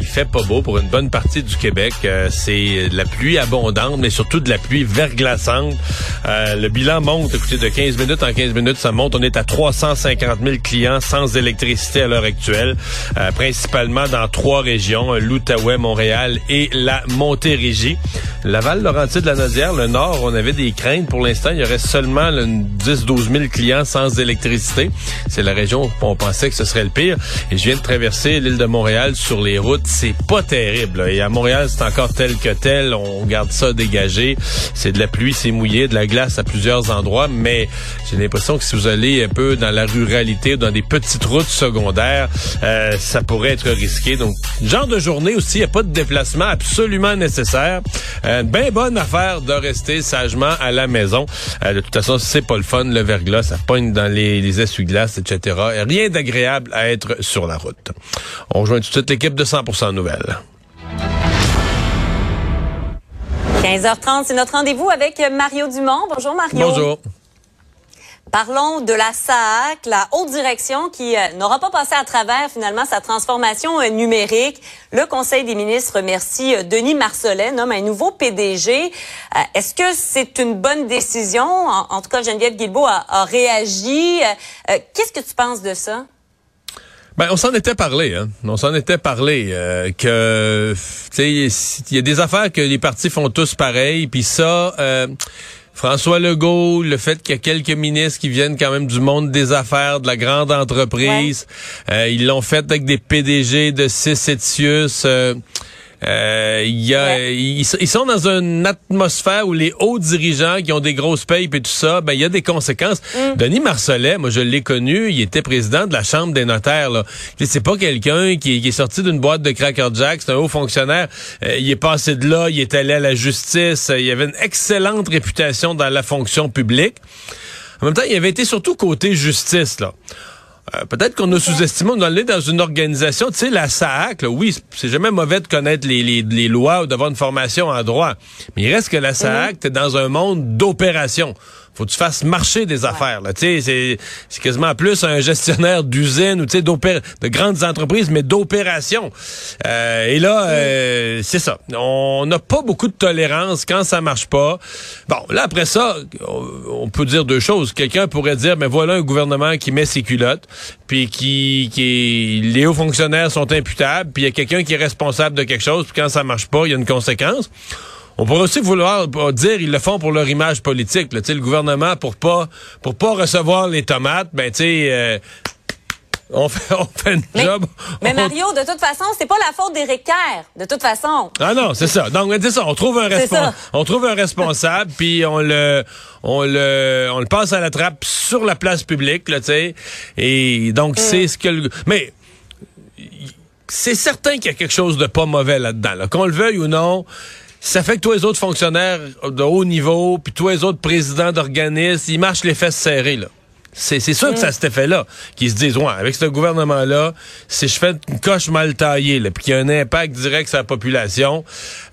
il fait pas beau pour une bonne partie du Québec. Euh, c'est de la pluie abondante, mais surtout de la pluie verglaçante. Euh, le bilan monte, écoutez, de 15 minutes en 15 minutes, ça monte. On est à 350 000 clients sans électricité à l'heure actuelle, principalement dans trois régions, l'Outaouais, Montréal et la Montérégie. Laval, Laurentide, la Nodière, le Nord, on avait des craintes. Pour l'instant, il y aurait seulement 10-12 000 clients sans électricité. C'est la région on pensait que ce serait le pire. Et je viens de traverser l'île de Montréal sur les routes. C'est pas terrible. Et à Montréal, c'est encore tel que tel. On garde ça dégagé. C'est de la pluie, c'est mouillé, de la glace à plusieurs endroits. Mais j'ai l'impression que si vous allez un peu dans la ruralité, dans des petites routes secondaires, euh, ça pourrait être risqué. Donc, genre de journée aussi, il n'y a pas de déplacement absolument nécessaire. Euh, ben bonne affaire de rester sagement à la maison. Euh, de toute façon, c'est pas le fun, le verglas, ça pogne dans les, les essuie-glaces, etc. Rien d'agréable à être sur la route. On rejoint tout de suite l'équipe de 100% Nouvelles. 15h30, c'est notre rendez-vous avec Mario Dumont. Bonjour Mario. Bonjour. Parlons de la SAC, la haute direction qui euh, n'aura pas passé à travers finalement sa transformation euh, numérique. Le Conseil des ministres remercie euh, Denis Marcellet, nomme un nouveau PDG. Est-ce que c'est une bonne décision? En, tout cas, Geneviève Guilbeault a, réagi. Qu'est-ce que tu penses de ça? Ben, on s'en était parlé, hein. On s'en était parlé que, tu sais, il y a des affaires que les partis font tous pareil, puis ça. François Legault, le fait qu'il y a quelques ministres qui viennent quand même du monde des affaires, de la grande entreprise, euh, ils l'ont fait avec des PDG de Cécetius. Euh, euh, y a, ils, sont dans une atmosphère où les hauts dirigeants qui ont des grosses payes et tout ça, ben il y a des conséquences. Mm. Denis Marcellet, moi je l'ai connu, il était président de la Chambre des notaires. Là. C'est pas quelqu'un qui, est sorti d'une boîte de Cracker Jack, c'est un haut fonctionnaire. Euh, il est passé de là, il est allé à la justice, il avait une excellente réputation dans la fonction publique. En même temps, il avait été surtout côté justice. là. Euh, peut-être qu'on a sous-estimé, on est dans une organisation, tu sais, la SAAC, oui, c'est jamais mauvais de connaître les, les, lois ou d'avoir une formation en droit, mais il reste que la SAAC, mm dans un monde d'opération faut que tu fasses marcher des affaires. Là. C'est, c'est quasiment plus un gestionnaire d'usine ou de grandes entreprises, mais d'opérations. Euh, et là, euh, c'est ça. On n'a pas beaucoup de tolérance quand ça marche pas. Bon, là, après ça, on peut dire deux choses. Quelqu'un pourrait dire, mais voilà un gouvernement qui met ses culottes, puis qui, qui les hauts fonctionnaires sont imputables, puis il y a quelqu'un qui est responsable de quelque chose, puis quand ça marche pas, il y a une conséquence. On pourrait aussi vouloir dire ils le font pour leur image politique. Là, le gouvernement pour pas pour pas recevoir les tomates, ben tu sais. Euh, on fait, on fait une job. Mais Mario, de toute façon, c'est pas la faute des Kerr, de toute façon. Ah non, c'est ça. Donc, c'est ça. On trouve un responsable. On trouve un responsable, puis on le, on le, on le passe à la trappe sur la place publique, là, tu sais. Et donc, mm. c'est ce que le, mais, c'est certain qu'il y a quelque chose de pas mauvais là-dedans. Là. Qu'on le veuille ou non, ça fait que tous les autres fonctionnaires de haut niveau, puis tous les autres présidents d'organismes, ils marchent les fesses serrées, là. C'est sûr que ça cet effet-là, qu'ils se disent, ouais, avec ce gouvernement-là, si je fais une coche mal taillée, puis qu'il y a un impact direct sur la population,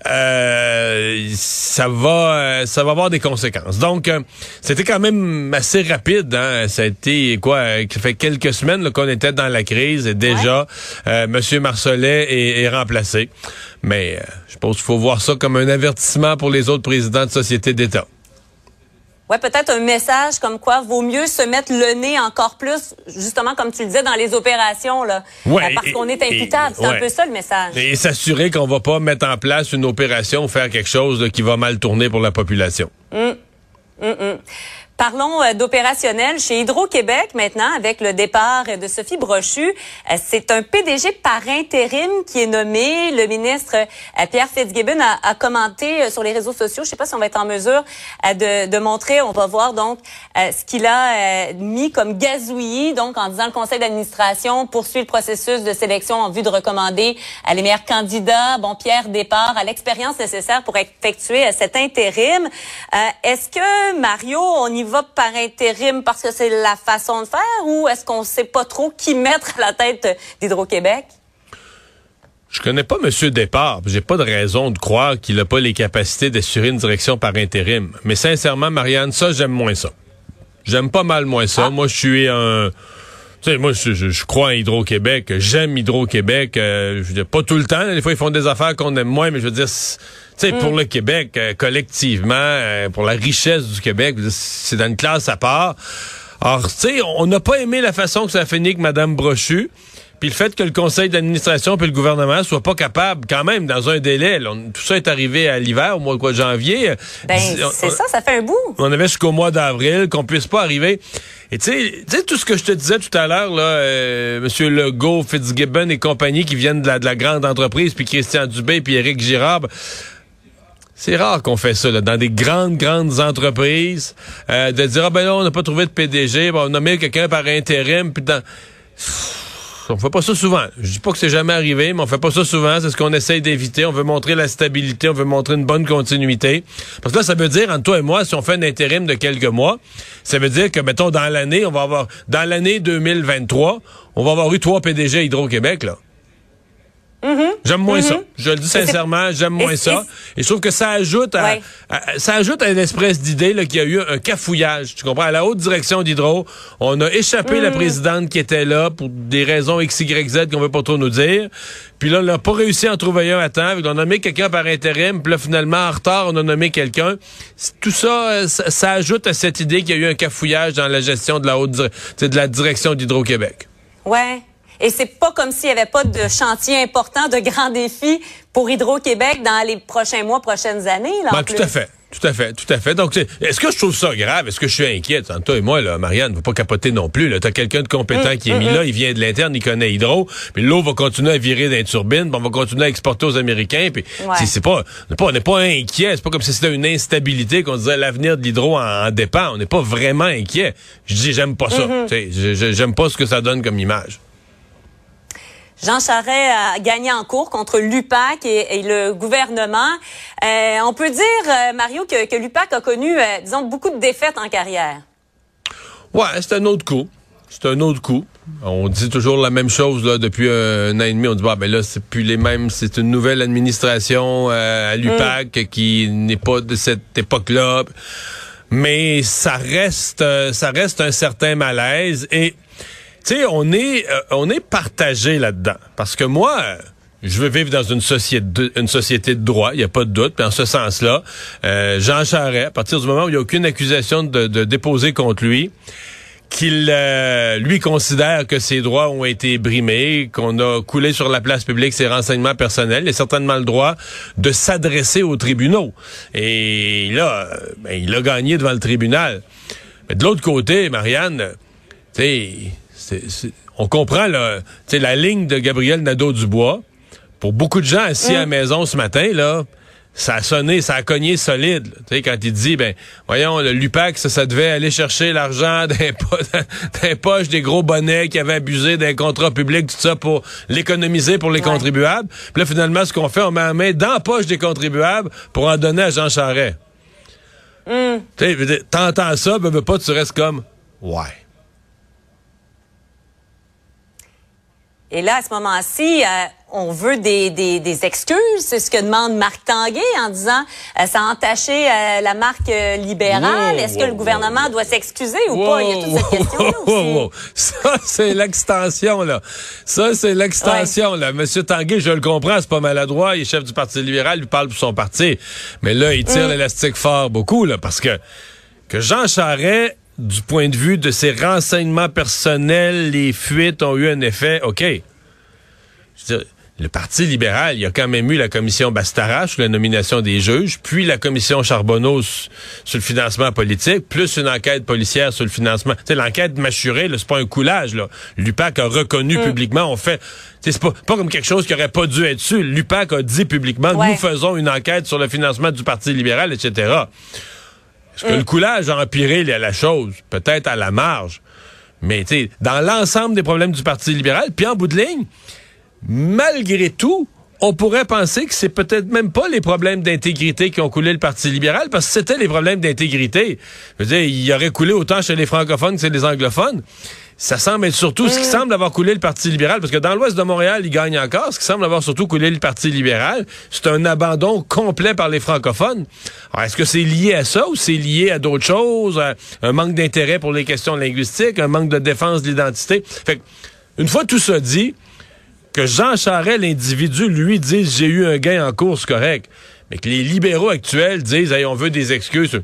euh, ça va euh, ça va avoir des conséquences. Donc, euh, c'était quand même assez rapide. Hein? Ça a été, quoi, ça fait quelques semaines qu'on était dans la crise et déjà, M. Marcelet est, est remplacé. Mais je pense qu'il faut voir ça comme un avertissement pour les autres présidents de sociétés d'État. Ouais, peut-être un message comme quoi vaut mieux se mettre le nez encore plus, justement comme tu le disais dans les opérations là, ouais, euh, parce qu'on est imputable. C'est un peu ça le message. Et s'assurer qu'on va pas mettre en place une opération ou faire quelque chose qui va mal tourner pour la population. Hum. Parlons euh, d'opérationnel chez Hydro-Québec maintenant avec le départ de Sophie Brochu. Euh, c'est un PDG par intérim qui est nommé. Le ministre euh, Pierre Fitzgibbon a, commenté sur les réseaux sociaux. Je ne sais pas si on va être en mesure de, montrer. On va voir donc ce qu'il a mis comme gazouillis, donc en disant le conseil d'administration poursuit le processus de sélection en vue de recommander les meilleurs candidats. Bon, Pierre départ à l'expérience nécessaire pour effectuer cet intérim. Est-ce que Mario, on y va par intérim parce que c'est la façon de faire ou est-ce qu'on ne sait pas trop qui mettre à la tête d'Hydro-Québec? Je connais pas M. Départ. J'ai pas de raison de croire qu'il n'a pas les capacités d'assurer une direction par intérim. Mais sincèrement, Marianne, ça, j'aime moins ça. J'aime pas mal moins ça. Ah. Moi, je suis un... Tu sais, moi, je, crois en Hydro-Québec. J'aime Hydro-Québec. Euh, pas tout le temps. Des fois, ils font des affaires qu'on aime moins, mais je veux dire sais, pour mm. le Québec, euh, collectivement, euh, pour la richesse du Québec, c'est dans une classe à part. Alors, tu sais, on n'a pas aimé la façon que ça a fini avec Mme Brochu. Puis le fait que le conseil d'administration puis le gouvernement soient pas capables, quand même, dans un délai, tout ça est arrivé à l'hiver, au mois de, janvier. Ben, c'est ça, ça fait un bout. On avait jusqu'au mois d'avril, qu'on puisse pas arriver. Et tu sais, tout ce que je te disais tout à l'heure, là, euh, M. Legault, Fitzgibbon et compagnie qui viennent de la, de la grande entreprise, puis Christian Dubé, puis Éric Girard, c'est rare qu'on fait ça dans des grandes, grandes entreprises, euh, de dire, ah ben là, on n'a pas trouvé de PDG, on a nommé quelqu'un par intérim, puis dans... On fait pas ça souvent. Je dis pas que c'est jamais arrivé, mais on fait pas ça souvent. C'est ce qu'on essaye d'éviter. On veut montrer la stabilité, on veut montrer une bonne continuité. Parce que là, ça veut dire, entre toi et moi, si on fait un intérim de quelques mois, ça veut dire que, mettons, dans l'année, on va avoir, dans l'année 2023, on va avoir eu trois PDG Hydro-Québec, là. Mm-hmm. J'aime moins ça. Mm-hmm. Je le dis sincèrement, j'aime moins ça. Et je trouve que ça ajoute à, ça ajoute à une espèce d'idée qu'il y a eu un cafouillage. Tu comprends? À la haute direction d'Hydro, on a échappé la mm. présidente qui était là pour des raisons X, Y, Z qu'on veut pas trop nous dire. Puis là, on n'a pas réussi à en trouver un à temps. On a nommé quelqu'un par intérim. Puis là, finalement, en retard, on a nommé quelqu'un. Tout ça, ça, ça, ajoute à cette idée qu'il y a eu un cafouillage dans la gestion de la haute, de la direction d'Hydro-Québec. Ouais. Et c'est pas comme s'il y avait pas de chantier important, de grands défis pour Hydro-Québec dans les prochains mois, prochaines années. Là, ben, tout à fait. Tout à fait, tout à fait. Donc, est-ce que je trouve ça grave? Est-ce que je suis inquiète? Toi et moi, là, Marianne, ne faut pas capoter non plus. Tu as quelqu'un de compétent mm, qui est mm, mis là, mm. il vient de l'interne, il connaît Hydro, puis l'eau va continuer à virer dans les turbines, on va continuer à exporter aux Américains, puis c'est pas, on n'est pas inquiet, c'est pas comme si c'était une instabilité qu'on disait l'avenir de l'Hydro en, dépend. On n'est pas vraiment inquiet. Je dis, j'aime pas ça. Mm-hmm. J'aime pas ce que ça donne comme image. Jean Charest a gagné en cours contre l'UPAC et, le gouvernement. Euh, on peut dire, euh, Mario, que, l'UPAC a connu, euh, disons, beaucoup de défaites en carrière. Ouais, c'est un autre coup. C'est un autre coup. On dit toujours la même chose là depuis un an et demi. On dit bah ben là c'est plus les mêmes. C'est une nouvelle administration à l'UPAC mm. qui n'est pas de cette époque-là. Mais ça reste, ça reste un certain malaise et tu sais, on est, euh, on est partagé là-dedans. Parce que moi, je veux vivre dans une société de, une société de droit, il n'y a pas de doute. Puis en ce sens-là, euh, Jean Charest, à partir du moment où il n'y a aucune accusation de, de déposer contre lui, qu'il euh, lui considère que ses droits ont été brimés, qu'on a coulé sur la place publique ses renseignements personnels, il a certainement le droit de s'adresser aux tribunaux. Et là, ben, il a gagné devant le tribunal. Mais de l'autre côté, Marianne, tu sais on comprend là, la ligne de Gabriel Nadeau-Dubois. Pour beaucoup de gens assis à la mm. maison ce matin, là, ça a sonné, ça a cogné solide. Tu sais, quand il dit, ben, voyons, le Lupac, ça, devait aller chercher l'argent d'un poche des gros bonnets qui avaient abusé d'un contrat public, tout ça, pour l'économiser pour les contribuables. Puis là, finalement, ce qu'on fait, on met la main dans la poche des contribuables pour en donner à Jean Charest. Mm. Tu sais, t'entends ça, ben, ben, pas, tu restes comme, ouais. Et là, à ce moment-ci, euh, on veut des, des, des excuses. C'est ce que demande Marc Tanguay en disant euh, ça a entaché euh, la marque libérale. Est-ce que le gouvernement doit s'excuser ou pas? Il y a toute cette question-là Ça, c'est l'extension, là. Ça, c'est l'extension, là. Monsieur Tanguay, je le comprends, c'est pas maladroit. Il est chef du Parti libéral, il parle pour son parti. Mais là, il tire mm. l'élastique fort beaucoup, là, parce que que Jean Charest du point de vue de ses renseignements personnels, les fuites ont eu un effet, OK. le Parti libéral, il y a quand même eu la commission Bastarache sur la nomination des juges, puis la commission Charbonneau sur le financement politique, plus une enquête policière sur le financement. Sais, l'enquête mâchurée, c'est pas un coulage, là. L'UPAC a reconnu mm. publiquement, on fait... C'est pas, pas comme quelque chose qui aurait pas dû être su. L'UPAC a dit publiquement, nous faisons une enquête sur le financement du Parti libéral, etc. Est-ce que mm. le coulage a empiré la chose? Peut-être à la marge. Mais, tu sais, dans l'ensemble des problèmes du Parti libéral, puis en bout de ligne, malgré tout, on pourrait penser que c'est peut-être même pas les problèmes d'intégrité qui ont coulé le Parti libéral, parce que c'était les problèmes d'intégrité. Je veux dire, il aurait coulé autant chez les francophones que chez les anglophones. Ça semble être surtout ce qui semble avoir coulé le Parti libéral, parce que dans l'ouest de Montréal, il gagne encore. Ce qui semble avoir surtout coulé le Parti libéral, c'est un abandon complet par les francophones. est-ce que c'est lié à ça ou c'est lié à d'autres choses, un manque d'intérêt pour les questions linguistiques, un manque de défense de l'identité? Fait une fois tout ça dit, que Jean Charest, l'individu, lui, dise j'ai eu un gain en course correct, mais que les libéraux actuels disent hey, on veut des excuses.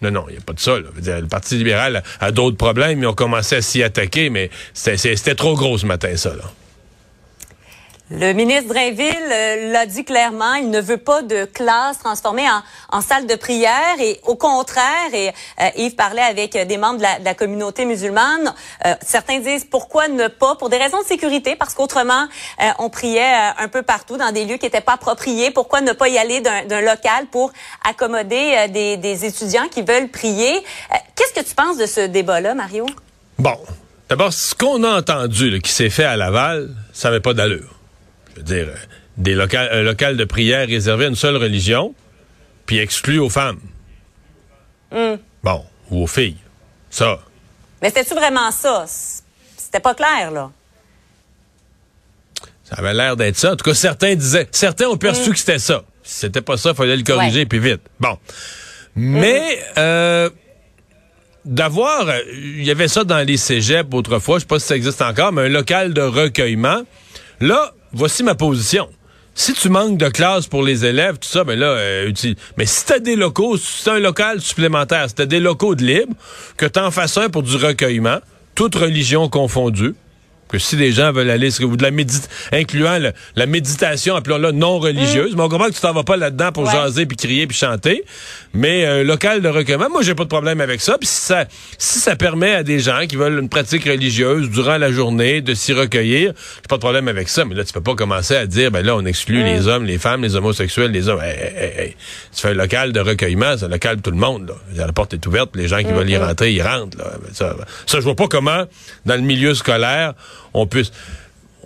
Non, non, il n'y a pas de ça. le Parti libéral a, d'autres problèmes, ils ont commencé à s'y attaquer, mais c'était trop gros ce matin, ça. Là. Le ministre Drainville euh, l'a dit clairement, il ne veut pas de classe transformée en, salle de prière et au contraire, et euh, Yves parlait avec des membres de la, communauté musulmane, euh, certains disent pourquoi ne pas, pour des raisons de sécurité, parce qu'autrement on priait un peu partout dans des lieux qui n'étaient pas appropriés, pourquoi ne pas y aller d'un local pour accommoder des, des, étudiants qui veulent prier? Qu'est-ce que tu penses de ce débat-là, Mario? Bon, d'abord, ce qu'on a entendu qui s'est fait à Laval, ça n'avait pas d'allure je veux dire, des locales, un local de prière réservé à une seule religion, puis exclu aux femmes. Hmm. Bon, ou aux filles. Ça. Mais c'était-tu vraiment ça? C'était pas clair, là. Ça avait l'air d'être ça. En tout cas, certains disaient, certains ont perçu hmm. que c'était ça. Si c'était pas ça, il fallait le corriger, puis vite. Bon. Mais, hmm. euh, d'avoir, il y avait ça dans les cégeps autrefois, je sais pas si ça existe encore, mais un local de recueillement. Là, voici ma position. Si tu manques de classe pour les élèves, tout ça, ben là, euh, Mais si t'as des locaux, si c'est un local supplémentaire, si t'as des locaux de libre, que t'en fasses un pour du recueillement, toute religion confondue, que si des gens veulent aller, vous de la médite, incluant la méditation, appelons-la non religieuse, mm. mais on comprend que tu t'en vas pas là-dedans pour jaser puis crier puis chanter, mais euh, local de recueillement, moi j'ai pas de problème avec ça. Puis si ça, si ça permet à des gens qui veulent une pratique religieuse durant la journée de s'y recueillir, j'ai pas de problème avec ça. Mais là tu peux pas commencer à dire, ben là on exclut mm. les hommes, les femmes, les homosexuels, les hommes. tu fais un local de recueillement, c'est un local de tout le monde. Là. La porte est ouverte, les gens qui veulent y mm-hmm. rentrer, ils rentrent. Là. Ça, ça je vois pas comment dans le milieu scolaire on puisse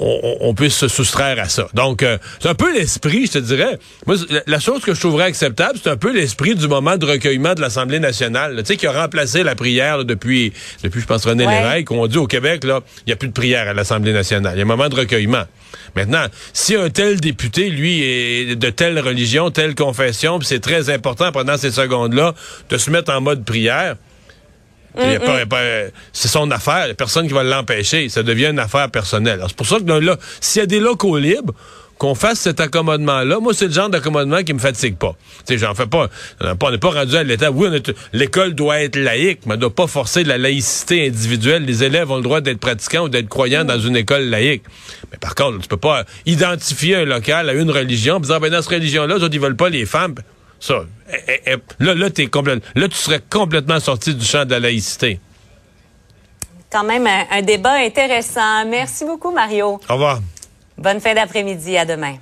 on, puisse se soustraire à ça. Donc, euh, c'est un peu l'esprit, je te dirais. Moi, la chose que je trouverais acceptable, c'est un peu l'esprit du moment de recueillement de l'Assemblée nationale, tu sais, qui a remplacé la prière depuis, depuis, je pense, René ouais. Lévesque, on dit au Québec, là, il n'y a plus de prière à l'Assemblée nationale. Il y a un moment de recueillement. Maintenant, si un tel député, lui, est de telle religion, telle confession, puis c'est très important pendant ces secondes-là de se mettre en mode prière, c'est son affaire. Il a personne qui va l'empêcher. Ça devient une affaire personnelle. C'est pour ça que là, s'il y a des locaux libres, qu'on fasse cet accommodement-là. Moi, c'est le genre d'accommodement qui me fatigue pas. Tu sais, j'en fais pas. On n'est pas rendu à l'état. Oui, l'école doit être laïque, mais elle ne doit pas forcer la laïcité individuelle. Les élèves ont le droit d'être pratiquants ou d'être croyants dans une école laïque. Mais par contre, tu peux pas identifier un local à une religion, en disant, ben, dans cette religion-là, ils veulent pas les femmes. Ça, eh, eh, eh, là, là, là, tu serais complètement sorti du champ de la laïcité. Quand même un débat intéressant. Merci beaucoup, Mario. Au revoir. Bonne fin d'après-midi. À demain.